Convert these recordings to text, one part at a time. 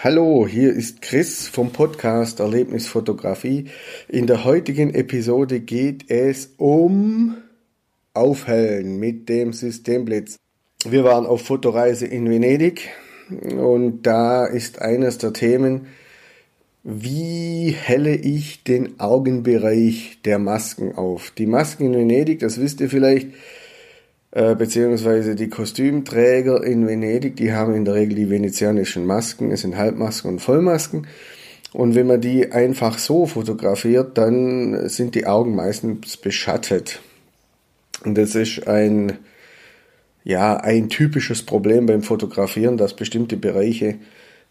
Hallo, hier ist Chris vom Podcast Erlebnisfotografie. In der heutigen Episode geht es um Aufhellen mit dem Systemblitz. Wir waren auf Fotoreise in Venedig und da ist eines der Themen, wie helle ich den Augenbereich der Masken auf? Die Masken in Venedig, das wisst ihr vielleicht, äh, beziehungsweise die Kostümträger in Venedig, die haben in der Regel die venezianischen Masken, es sind Halbmasken und Vollmasken. Und wenn man die einfach so fotografiert, dann sind die Augen meistens beschattet. Und das ist ein, ja, ein typisches Problem beim Fotografieren, dass bestimmte Bereiche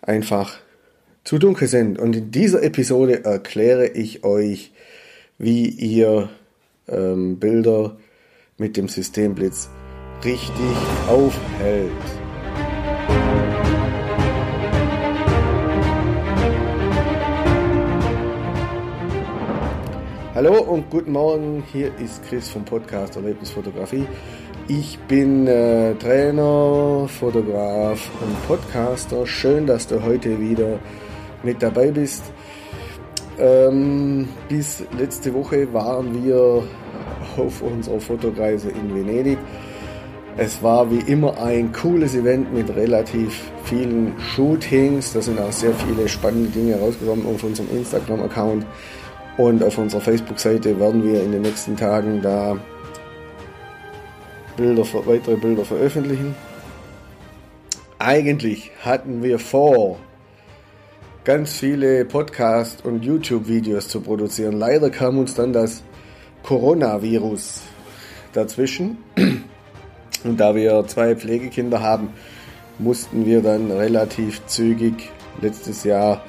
einfach zu dunkel sind. Und in dieser Episode erkläre ich euch, wie ihr ähm, Bilder mit dem Systemblitz richtig aufhält. Hallo und guten Morgen, hier ist Chris vom Podcast Erlebnisfotografie. Ich bin äh, Trainer, Fotograf und Podcaster. Schön, dass du heute wieder mit dabei bist. Ähm, bis letzte Woche waren wir auf unserer Fotoreise in Venedig. Es war wie immer ein cooles Event mit relativ vielen Shootings. Da sind auch sehr viele spannende Dinge rausgekommen auf unserem Instagram-Account. Und auf unserer Facebook-Seite werden wir in den nächsten Tagen da Bilder, weitere Bilder veröffentlichen. Eigentlich hatten wir vor, ganz viele Podcast- und YouTube-Videos zu produzieren. Leider kam uns dann das Coronavirus dazwischen. Und da wir zwei Pflegekinder haben, mussten wir dann relativ zügig letztes Jahr,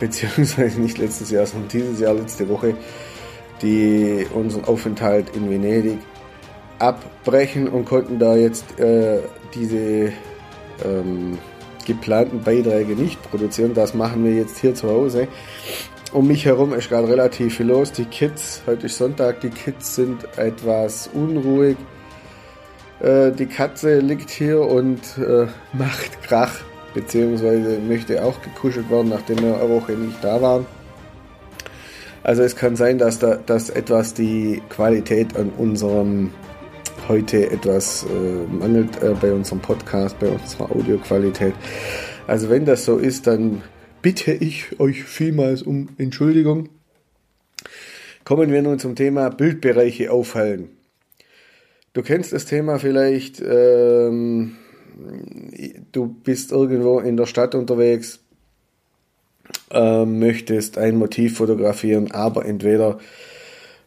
beziehungsweise nicht letztes Jahr, sondern dieses Jahr, letzte Woche, die, unseren Aufenthalt in Venedig abbrechen und konnten da jetzt äh, diese ähm, geplanten Beiträge nicht produzieren. Das machen wir jetzt hier zu Hause um mich herum ist gerade relativ viel los. Die Kids, heute ist Sonntag, die Kids sind etwas unruhig. Äh, die Katze liegt hier und äh, macht Krach, beziehungsweise möchte auch gekuschelt werden, nachdem wir eine Woche nicht da waren. Also es kann sein, dass, da, dass etwas die Qualität an unserem heute etwas äh, mangelt äh, bei unserem Podcast, bei unserer Audioqualität. Also wenn das so ist, dann bitte ich euch vielmals um Entschuldigung. Kommen wir nun zum Thema Bildbereiche aufhellen. Du kennst das Thema vielleicht, ähm, du bist irgendwo in der Stadt unterwegs, äh, möchtest ein Motiv fotografieren, aber entweder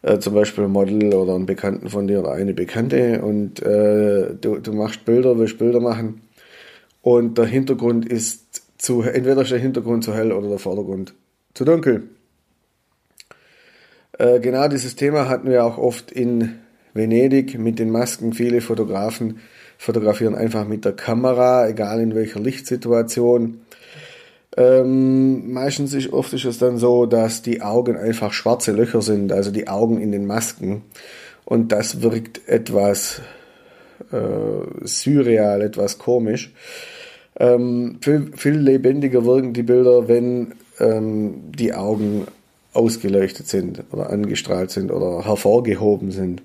äh, zum Beispiel ein Model oder einen Bekannten von dir oder eine Bekannte und äh, du, du machst Bilder, willst Bilder machen und der Hintergrund ist zu, entweder ist der Hintergrund zu hell oder der Vordergrund zu dunkel. Äh, genau dieses Thema hatten wir auch oft in Venedig mit den Masken. Viele Fotografen fotografieren einfach mit der Kamera, egal in welcher Lichtsituation. Ähm, meistens ist oft ist es dann so, dass die Augen einfach schwarze Löcher sind, also die Augen in den Masken. Und das wirkt etwas äh, surreal, etwas komisch. Ähm, viel, viel lebendiger wirken die Bilder, wenn ähm, die Augen ausgeleuchtet sind oder angestrahlt sind oder hervorgehoben sind.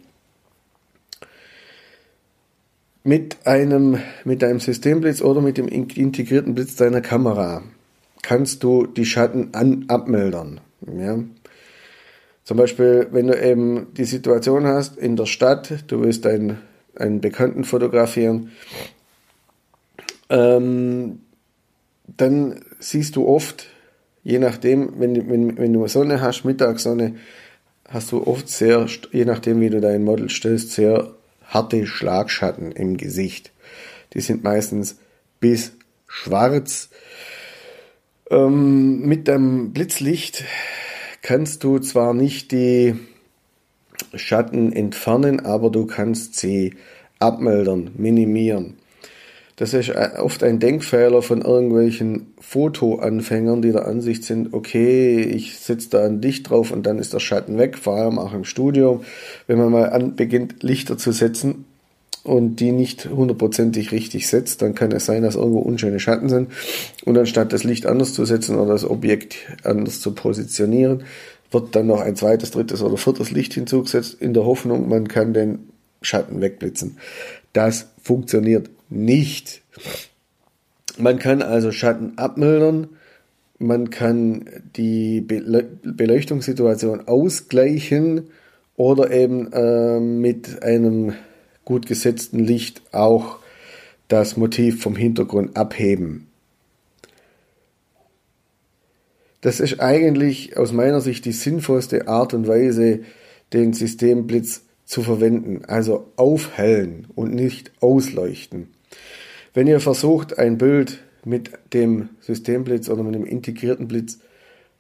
Mit einem, mit einem Systemblitz oder mit dem integrierten Blitz deiner Kamera kannst du die Schatten an, abmildern. Ja? Zum Beispiel, wenn du eben die Situation hast in der Stadt, du willst einen, einen Bekannten fotografieren ähm, dann siehst du oft, je nachdem, wenn, wenn, wenn du Sonne hast, Mittagssonne, hast du oft sehr, je nachdem wie du dein Model stellst, sehr harte Schlagschatten im Gesicht. Die sind meistens bis schwarz. Ähm, mit dem Blitzlicht kannst du zwar nicht die Schatten entfernen, aber du kannst sie abmildern, minimieren. Das ist äh, oft ein Denkfehler von irgendwelchen Fotoanfängern, die der Ansicht sind, okay, ich sitze da ein Licht drauf und dann ist der Schatten weg, vor allem auch im Studio, wenn man mal an, beginnt, Lichter zu setzen und die nicht hundertprozentig richtig setzt, dann kann es sein, dass irgendwo unschöne Schatten sind. Und anstatt das Licht anders zu setzen oder das Objekt anders zu positionieren, wird dann noch ein zweites, drittes oder viertes Licht hinzugesetzt, in der Hoffnung, man kann den Schatten wegblitzen. Das funktioniert nicht. Man kann also Schatten abmildern, man kann die Beleuchtungssituation ausgleichen oder eben äh, mit einem gut gesetzten Licht auch das Motiv vom Hintergrund abheben. Das ist eigentlich aus meiner Sicht die sinnvollste Art und Weise, den Systemblitz zu verwenden, also aufhellen und nicht ausleuchten. Wenn ihr versucht, ein Bild mit dem Systemblitz oder mit dem integrierten Blitz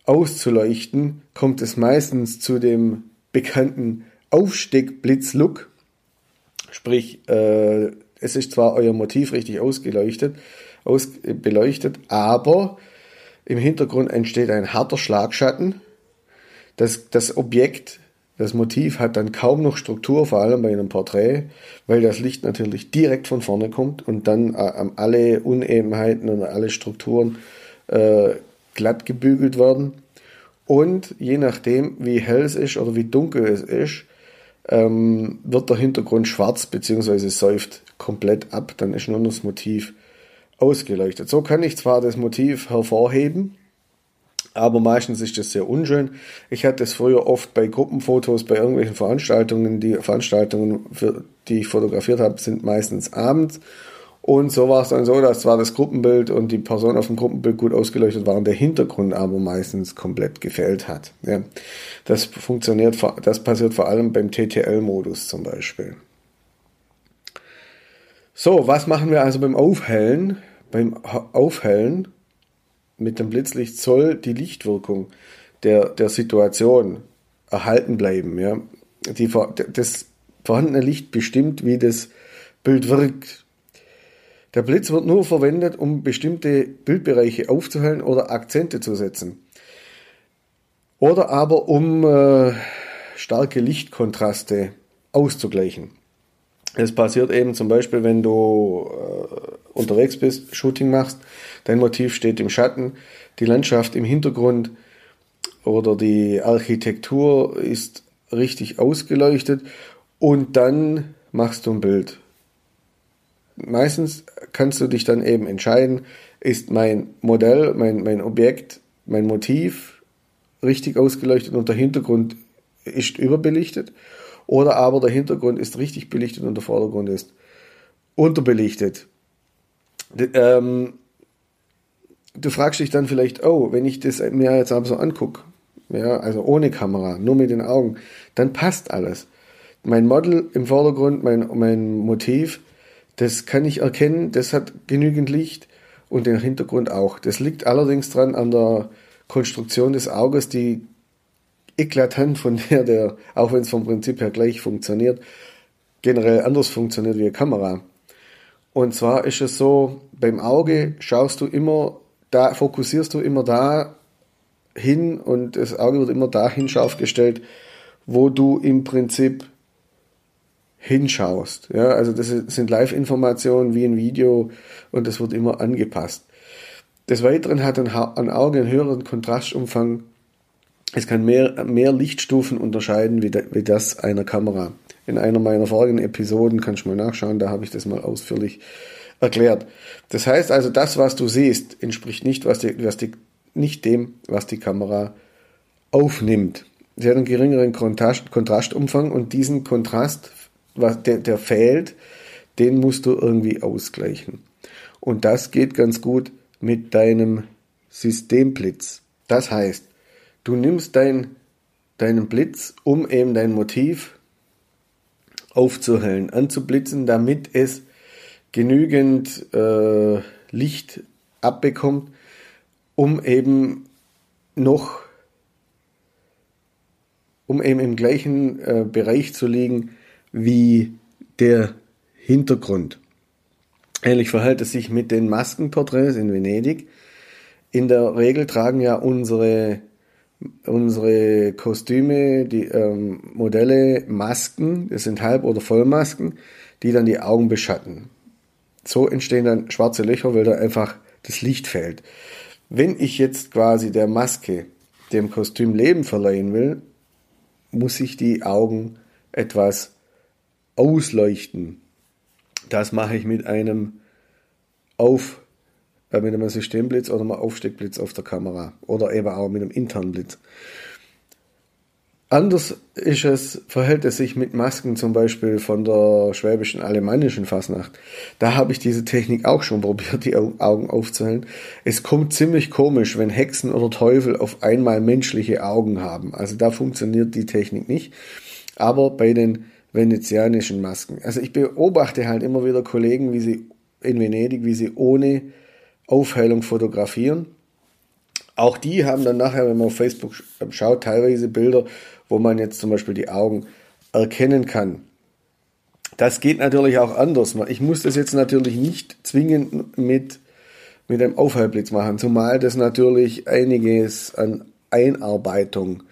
auszuleuchten, kommt es meistens zu dem bekannten Aufsteckblitz-Look. Sprich, äh, es ist zwar euer Motiv richtig ausgeleuchtet, aus, beleuchtet, aber im Hintergrund entsteht ein harter Schlagschatten. Das, das Objekt, das Motiv hat dann kaum noch Struktur, vor allem bei einem Porträt, weil das Licht natürlich direkt von vorne kommt und dann äh, alle Unebenheiten und alle Strukturen äh, glatt gebügelt werden. Und je nachdem, wie hell es ist oder wie dunkel es ist, ähm, wird der Hintergrund schwarz bzw. säuft komplett ab. Dann ist nur das Motiv ausgeleuchtet. So kann ich zwar das Motiv hervorheben, aber meistens ist das sehr unschön. Ich hatte es früher oft bei Gruppenfotos, bei irgendwelchen Veranstaltungen. Die Veranstaltungen, für, die ich fotografiert habe, sind meistens abends. Und so war es dann so, dass zwar das Gruppenbild und die Person auf dem Gruppenbild gut ausgeleuchtet waren, der Hintergrund aber meistens komplett gefällt hat. Ja. Das funktioniert, das passiert vor allem beim TTL-Modus zum Beispiel. So, was machen wir also beim Aufhellen? Beim Aufhellen mit dem Blitzlicht soll die Lichtwirkung der, der Situation erhalten bleiben. Ja. Die, das vorhandene Licht bestimmt, wie das Bild wirkt. Der Blitz wird nur verwendet, um bestimmte Bildbereiche aufzuhellen oder Akzente zu setzen. Oder aber um äh, starke Lichtkontraste auszugleichen. Es passiert eben zum Beispiel, wenn du äh, unterwegs bist, Shooting machst, dein Motiv steht im Schatten, die Landschaft im Hintergrund oder die Architektur ist richtig ausgeleuchtet und dann machst du ein Bild meistens kannst du dich dann eben entscheiden, ist mein Modell, mein, mein Objekt, mein Motiv richtig ausgeleuchtet und der Hintergrund ist überbelichtet oder aber der Hintergrund ist richtig belichtet und der Vordergrund ist unterbelichtet. Ähm, du fragst dich dann vielleicht, oh, wenn ich das mir jetzt aber so angucke, ja, also ohne Kamera, nur mit den Augen, dann passt alles. Mein Model im Vordergrund, mein, mein Motiv, das kann ich erkennen, das hat genügend Licht und den Hintergrund auch. Das liegt allerdings dran an der Konstruktion des Auges, die eklatant von der, der, auch wenn es vom Prinzip her gleich funktioniert, generell anders funktioniert wie eine Kamera. Und zwar ist es so, beim Auge schaust du immer, da fokussierst du immer da hin und das Auge wird immer dahin scharf gestellt, wo du im Prinzip hinschaust. Ja, also das sind Live-Informationen wie ein Video und das wird immer angepasst. Des Weiteren hat ein, ein Auge einen höheren Kontrastumfang. Es kann mehr, mehr Lichtstufen unterscheiden wie, de, wie das einer Kamera. In einer meiner vorigen Episoden kannst du mal nachschauen, da habe ich das mal ausführlich erklärt. Das heißt also, das, was du siehst, entspricht nicht, was die, was die, nicht dem, was die Kamera aufnimmt. Sie hat einen geringeren Kontrast, Kontrastumfang und diesen Kontrast was, der, der fehlt, den musst du irgendwie ausgleichen. Und das geht ganz gut mit deinem Systemblitz. Das heißt, du nimmst dein, deinen Blitz, um eben dein Motiv aufzuhellen, anzublitzen, damit es genügend äh, Licht abbekommt, um eben noch, um eben im gleichen äh, Bereich zu liegen, wie der Hintergrund. Ähnlich verhält es sich mit den Maskenporträts in Venedig. In der Regel tragen ja unsere, unsere Kostüme, die ähm, Modelle Masken, das sind Halb- oder Vollmasken. die dann die Augen beschatten. So entstehen dann schwarze Löcher, weil da einfach das Licht fällt. Wenn ich jetzt quasi der Maske, dem Kostüm Leben verleihen will, muss ich die Augen etwas ausleuchten. Das mache ich mit einem Auf, äh, mit einem Systemblitz oder einem Aufsteckblitz auf der Kamera oder eben auch mit einem internen Blitz. Anders ist es, verhält es sich mit Masken zum Beispiel von der schwäbischen alemannischen Fasnacht. Da habe ich diese Technik auch schon probiert, die Augen aufzuhellen. Es kommt ziemlich komisch, wenn Hexen oder Teufel auf einmal menschliche Augen haben. Also da funktioniert die Technik nicht. Aber bei den venezianischen Masken. Also ich beobachte halt immer wieder Kollegen, wie sie in Venedig, wie sie ohne Aufhellung fotografieren. Auch die haben dann nachher, wenn man auf Facebook schaut, teilweise Bilder, wo man jetzt zum Beispiel die Augen erkennen kann. Das geht natürlich auch anders. Ich muss das jetzt natürlich nicht zwingend mit, mit einem Aufhellblitz machen, zumal das natürlich einiges an Einarbeitung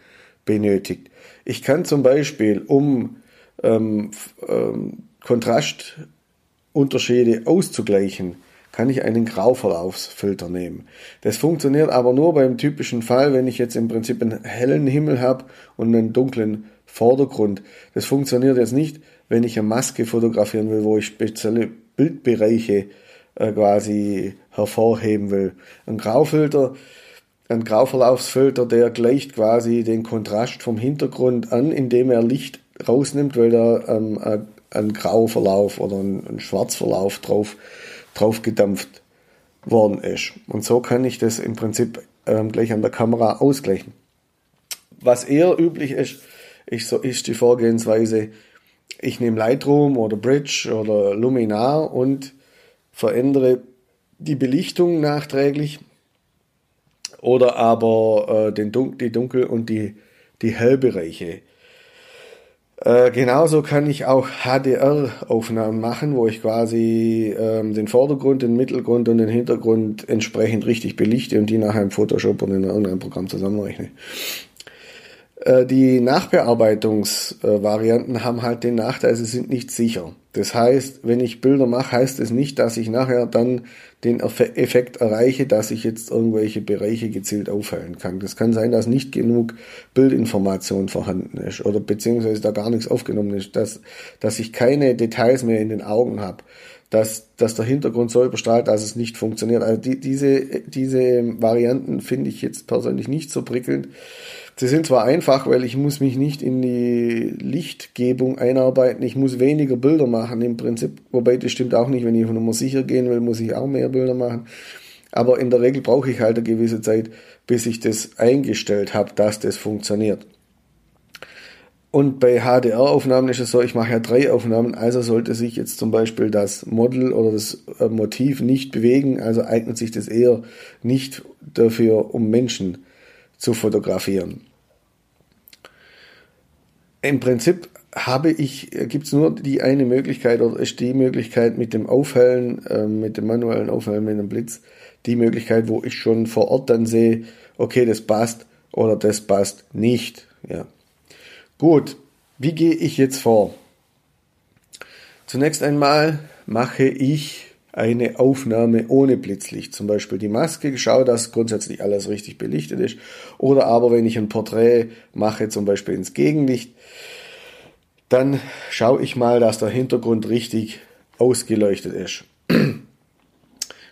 benötigt. Ich kann zum Beispiel, um ähm, ähm, Kontrastunterschiede auszugleichen, kann ich einen Grauverlaufsfilter nehmen. Das funktioniert aber nur beim typischen Fall, wenn ich jetzt im Prinzip einen hellen Himmel habe und einen dunklen Vordergrund. Das funktioniert jetzt nicht, wenn ich eine Maske fotografieren will, wo ich spezielle Bildbereiche äh, quasi hervorheben will. Ein Graufilter, ein Grauverlaufsfilter, der gleicht quasi den Kontrast vom Hintergrund an, indem er Licht rausnimmt, weil da ähm, ein Grauverlauf oder ein, ein Schwarzverlauf drauf drauf gedampft worden ist. Und so kann ich das im Prinzip ähm, gleich an der Kamera ausgleichen. Was eher üblich ist, ist, so, ist die Vorgehensweise, ich nehme Lightroom oder Bridge oder Luminar und verändere die Belichtung nachträglich oder aber äh, den Dun die Dunkel- und die, die Hellbereiche äh, genauso kann ich auch HDR-Aufnahmen machen, wo ich quasi ähm, den Vordergrund, den Mittelgrund und den Hintergrund entsprechend richtig belichte und die nachher im Photoshop oder in irgendeinem Programm zusammenrechne. Äh, die Nachbearbeitungsvarianten haben halt den Nachteil, sie sind nicht sicher. Das heißt, wenn ich Bilder mache, heißt es nicht, dass ich nachher dann den Effekt erreiche, dass ich jetzt irgendwelche Bereiche gezielt aufhellen kann. Das kann sein, dass nicht genug Bildinformation vorhanden ist oder beziehungsweise da gar nichts aufgenommen ist, dass, dass ich keine Details mehr in den Augen habe, dass, dass der Hintergrund so überstrahlt, dass es nicht funktioniert. Also die, diese, diese Varianten finde ich jetzt persönlich nicht so prickelnd. Sie sind zwar einfach, weil ich muss mich nicht in die Lichtgebung einarbeiten, ich muss weniger Bilder machen im Prinzip, wobei das stimmt auch nicht, wenn ich Nummer sicher gehen will, muss ich auch mehr Bilder machen. Aber in der Regel brauche ich halt eine gewisse Zeit, bis ich das eingestellt habe, dass das funktioniert. Und bei HDR-Aufnahmen ist es so, ich mache ja drei Aufnahmen, also sollte sich jetzt zum Beispiel das Model oder das äh, Motiv nicht bewegen, also eignet sich das eher nicht dafür, um Menschen zu fotografieren. Im Prinzip habe ich, gibt es nur die eine Möglichkeit oder ist die Möglichkeit mit dem Aufhellen, äh, mit dem manuellen Aufhellen mit dem Blitz, die Möglichkeit, wo ich schon vor Ort dann sehe, okay, das passt oder das passt nicht. Ja. Gut, wie gehe ich jetzt vor? Zunächst einmal mache ich eine Aufnahme ohne Blitzlicht, zum Beispiel die Maske, schaue, dass grundsätzlich alles richtig belichtet ist. Oder aber wenn ich ein Porträt mache, zum Beispiel ins Gegenlicht, dann schaue ich mal, dass der Hintergrund richtig ausgeleuchtet ist.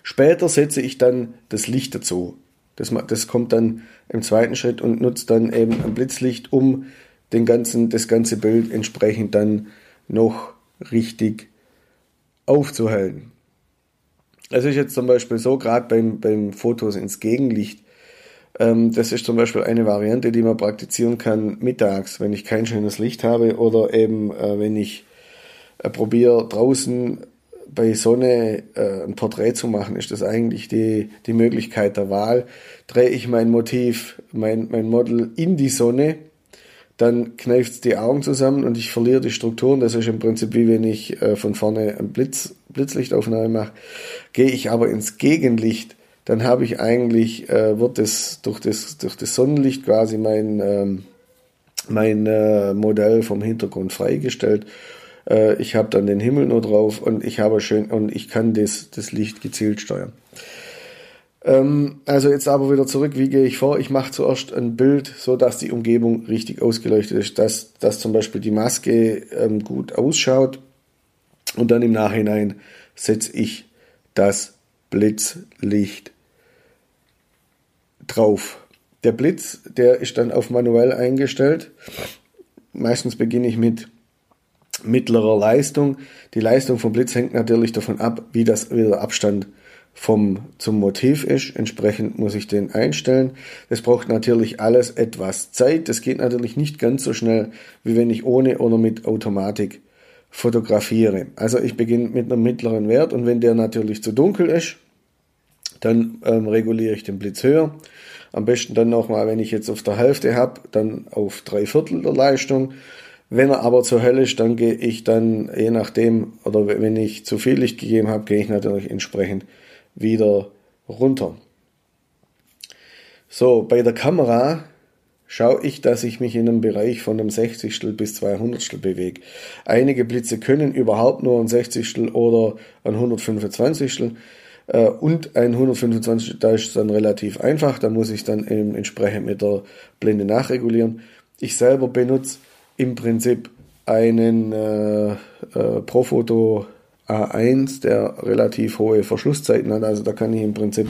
Später setze ich dann das Licht dazu. Das, das kommt dann im zweiten Schritt und nutzt dann eben ein Blitzlicht, um den ganzen, das ganze Bild entsprechend dann noch richtig aufzuhellen. Es ist jetzt zum Beispiel so, gerade beim, beim Fotos ins Gegenlicht, ähm, das ist zum Beispiel eine Variante, die man praktizieren kann mittags, wenn ich kein schönes Licht habe oder eben äh, wenn ich äh, probiere draußen bei Sonne äh, ein Porträt zu machen, ist das eigentlich die, die Möglichkeit der Wahl. Drehe ich mein Motiv, mein, mein Model in die Sonne, dann kneift die Augen zusammen und ich verliere die Strukturen. Das ist im Prinzip wie wenn ich äh, von vorne ein Blitz, Blitzlichtaufnahme mache. Gehe ich aber ins Gegenlicht, dann habe ich eigentlich, äh, wird das durch das, durch das Sonnenlicht quasi mein, ähm, mein äh, Modell vom Hintergrund freigestellt. Äh, ich habe dann den Himmel nur drauf und ich habe schön und ich kann das, das Licht gezielt steuern. Ähm, also jetzt aber wieder zurück, wie gehe ich vor? Ich mache zuerst ein Bild, so dass die Umgebung richtig ausgeleuchtet ist, dass, dass zum Beispiel die Maske ähm, gut ausschaut und dann im Nachhinein setze ich das Blitzlicht drauf. Der Blitz, der ist dann auf manuell eingestellt. Meistens beginne ich mit mittlerer Leistung. Die Leistung vom Blitz hängt natürlich davon ab, wie, das, wie der Abstand vom, zum Motiv ist. Entsprechend muss ich den einstellen. Das braucht natürlich alles etwas Zeit. Das geht natürlich nicht ganz so schnell, wie wenn ich ohne oder mit Automatik fotografiere. Also ich beginne mit einem mittleren Wert und wenn der natürlich zu dunkel ist, dann ähm, reguliere ich den Blitz höher. Am besten dann nochmal, wenn ich jetzt auf der Hälfte habe, dann auf drei Viertel der Leistung. Wenn er aber zu hell ist, dann gehe ich dann, je nachdem, oder wenn ich zu viel Licht gegeben habe, gehe ich natürlich entsprechend wieder runter. So, bei der Kamera schaue ich, dass ich mich in einem Bereich von einem 60 bis 200 bewege. Einige Blitze können überhaupt nur ein 60 oder ein 125 äh, und ein 125 da ist dann relativ einfach, da muss ich dann eben entsprechend mit der Blende nachregulieren. Ich selber benutze im Prinzip einen äh, äh, Profoto A1, der relativ hohe Verschlusszeiten hat. Also da kann ich im Prinzip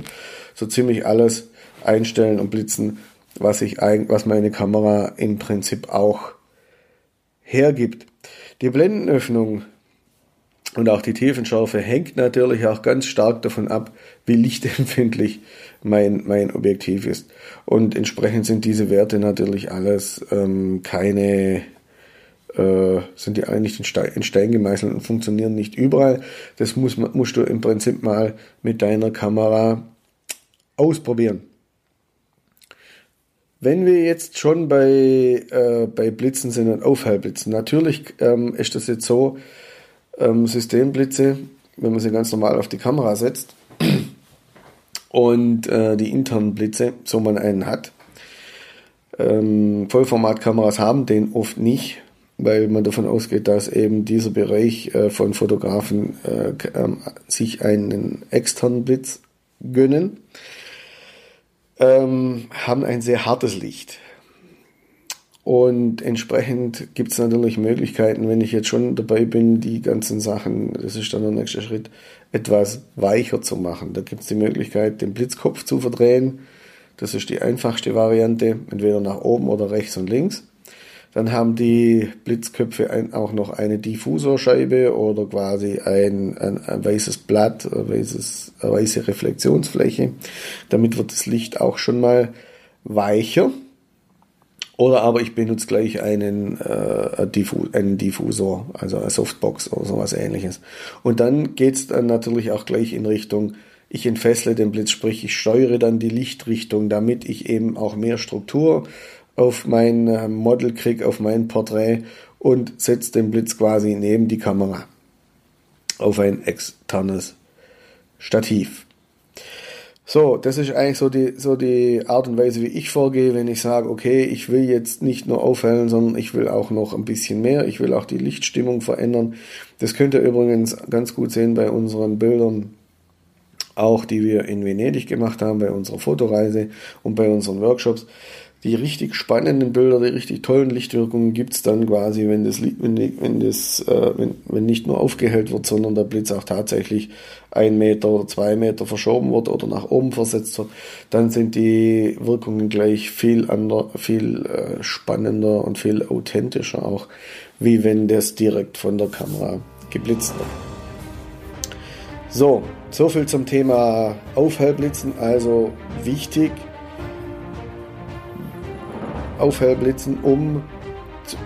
so ziemlich alles einstellen und blitzen, was ich was meine Kamera im Prinzip auch hergibt. Die Blendenöffnung und auch die Tiefenschärfe hängt natürlich auch ganz stark davon ab, wie lichtempfindlich mein, mein Objektiv ist. Und entsprechend sind diese Werte natürlich alles ähm, keine äh, sind die eigentlich in Stein, in Stein gemeißelt und funktionieren nicht überall. Das muss, musst du im Prinzip mal mit deiner Kamera ausprobieren. Wenn wir jetzt schon bei, äh, bei Blitzen sind und Aufhellblitzen, natürlich ähm, ist das jetzt so, ähm, Systemblitze, wenn man sie ganz normal auf die Kamera setzt und äh, die internen Blitze, so man einen hat. Ähm, Vollformatkameras haben den oft nicht, weil man davon ausgeht, dass eben dieser Bereich äh, von Fotografen äh, äh, sich einen externen Blitz gönnen, ähm, haben ein sehr hartes Licht. Und entsprechend gibt es natürlich Möglichkeiten, wenn ich jetzt schon dabei bin, die ganzen Sachen, das ist dann der nächste Schritt, etwas weicher zu machen. Da gibt es die Möglichkeit, den Blitzkopf zu verdrehen. Das ist die einfachste Variante, entweder nach oben oder rechts und links. Dann haben die Blitzköpfe ein, auch noch eine Diffusorscheibe oder quasi ein, ein, ein weißes Blatt, ein weißes, eine weiße Reflexionsfläche. Damit wird das Licht auch schon mal weicher. Oder aber ich benutze gleich einen, äh, Diffu einen Diffusor, also eine Softbox oder sowas ähnliches. Und dann geht's dann natürlich auch gleich in Richtung, ich entfessle den Blitz, sprich ich steuere dann die Lichtrichtung, damit ich eben auch mehr Struktur auf mein äh, Model kriege, auf mein Porträt und setze den Blitz quasi neben die Kamera auf ein externes Stativ. So, das ist eigentlich so die, so die Art und Weise, wie ich vorgehe, wenn ich sage, okay, ich will jetzt nicht nur aufhellen, sondern ich will auch noch ein bisschen mehr. Ich will auch die Lichtstimmung verändern. Das könnt ihr übrigens ganz gut sehen bei unseren Bildern, auch die wir in Venedig gemacht haben, bei unserer Fotoreise und bei unseren Workshops die richtig spannenden Bilder, die richtig tollen Lichtwirkungen gibt es dann quasi, wenn das, wenn, wenn, das äh, wenn, wenn nicht nur aufgehellt wird, sondern der Blitz auch tatsächlich ein Meter oder zwei Meter verschoben wird oder nach oben versetzt wird, dann sind die Wirkungen gleich viel, ander, viel äh, spannender und viel authentischer auch, wie wenn das direkt von der Kamera geblitzt wird. So, so viel zum Thema Aufhellblitzen. Also wichtig, Aufhellblitzen, um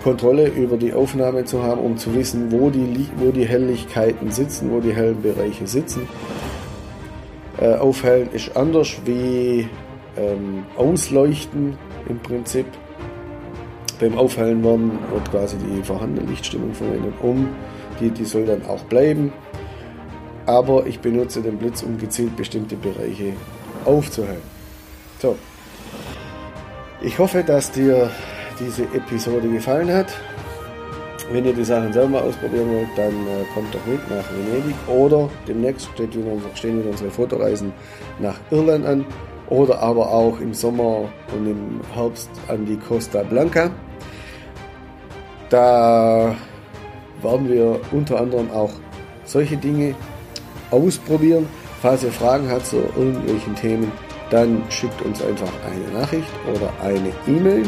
Kontrolle über die Aufnahme zu haben, um zu wissen, wo die, wo die Helligkeiten sitzen, wo die hellen Bereiche sitzen. Äh, aufhellen ist anders wie ähm, Ausleuchten im Prinzip. Beim Aufhellen werden, wird quasi die vorhandene Lichtstimmung verwendet, um die, die soll dann auch bleiben. Aber ich benutze den Blitz, um gezielt bestimmte Bereiche aufzuhellen. So, ich hoffe, dass dir diese Episode gefallen hat. Wenn ihr die Sachen selber ausprobieren wollt, dann äh, kommt doch mit nach Venedig oder demnächst steht wieder, stehen wieder unsere Fotoreisen nach Irland an oder aber auch im Sommer und im Herbst an die Costa Blanca. Da werden wir unter anderem auch solche Dinge ausprobieren. Falls ihr Fragen habt zu irgendwelchen Themen, dann schickt uns einfach eine Nachricht oder eine E-Mail.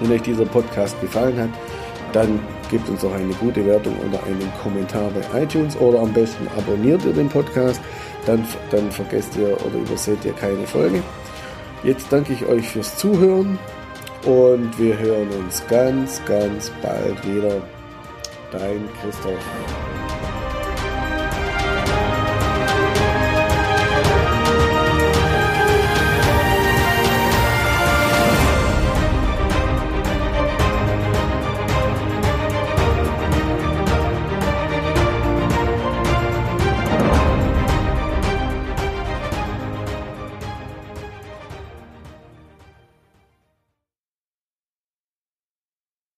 Wenn euch dieser Podcast gefallen hat, dann gebt uns auch eine gute Wertung oder einen Kommentar bei iTunes oder am besten abonniert ihr den Podcast, dann, dann vergesst ihr oder überseht ihr keine Folge. Jetzt danke ich euch fürs Zuhören und wir hören uns ganz, ganz bald wieder. Dein Christoph.